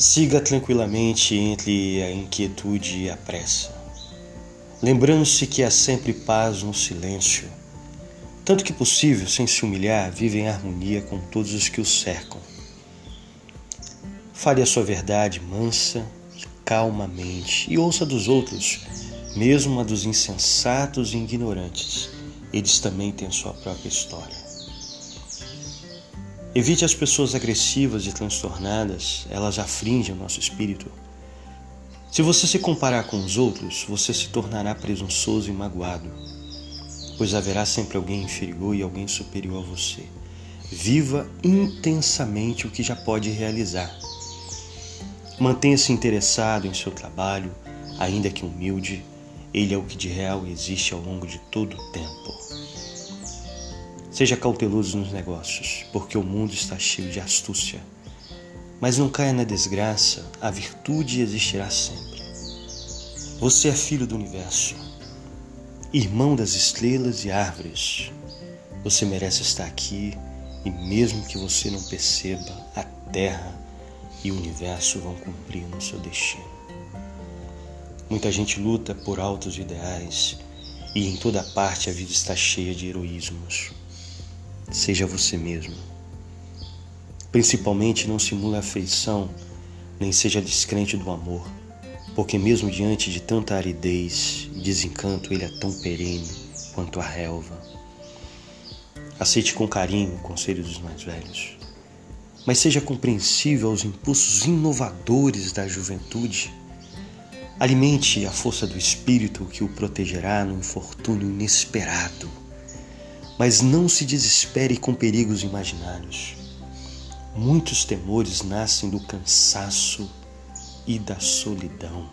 Siga tranquilamente entre a inquietude e a pressa, lembrando-se que há sempre paz no silêncio. Tanto que possível, sem se humilhar, vive em harmonia com todos os que o cercam. Fale a sua verdade mansa e calmamente e ouça dos outros, mesmo a dos insensatos e ignorantes. Eles também têm sua própria história. Evite as pessoas agressivas e transtornadas, elas afligem o nosso espírito. Se você se comparar com os outros, você se tornará presunçoso e magoado, pois haverá sempre alguém inferior e alguém superior a você. Viva intensamente o que já pode realizar. Mantenha-se interessado em seu trabalho, ainda que humilde, ele é o que de real existe ao longo de todo o tempo. Seja cauteloso nos negócios, porque o mundo está cheio de astúcia. Mas não caia na desgraça, a virtude existirá sempre. Você é filho do universo, irmão das estrelas e árvores. Você merece estar aqui e, mesmo que você não perceba, a Terra e o universo vão cumprir no seu destino. Muita gente luta por altos ideais e em toda parte a vida está cheia de heroísmos. Seja você mesmo. Principalmente não simule afeição, nem seja descrente do amor, porque mesmo diante de tanta aridez e desencanto, ele é tão perene quanto a relva. Aceite com carinho o conselho dos mais velhos, mas seja compreensível aos impulsos inovadores da juventude. Alimente a força do espírito que o protegerá no infortúnio inesperado mas não se desespere com perigos imaginários. Muitos temores nascem do cansaço e da solidão.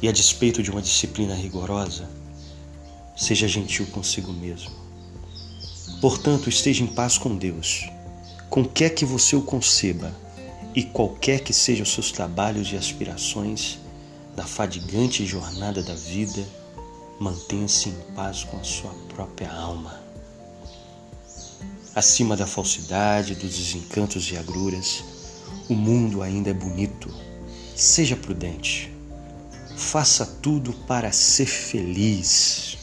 E a despeito de uma disciplina rigorosa, seja gentil consigo mesmo. Portanto, esteja em paz com Deus, com quer que você o conceba e qualquer que sejam seus trabalhos e aspirações na fadigante jornada da vida mantenha-se em paz com a sua própria alma. Acima da falsidade, dos desencantos e agruras, o mundo ainda é bonito. Seja prudente. Faça tudo para ser feliz.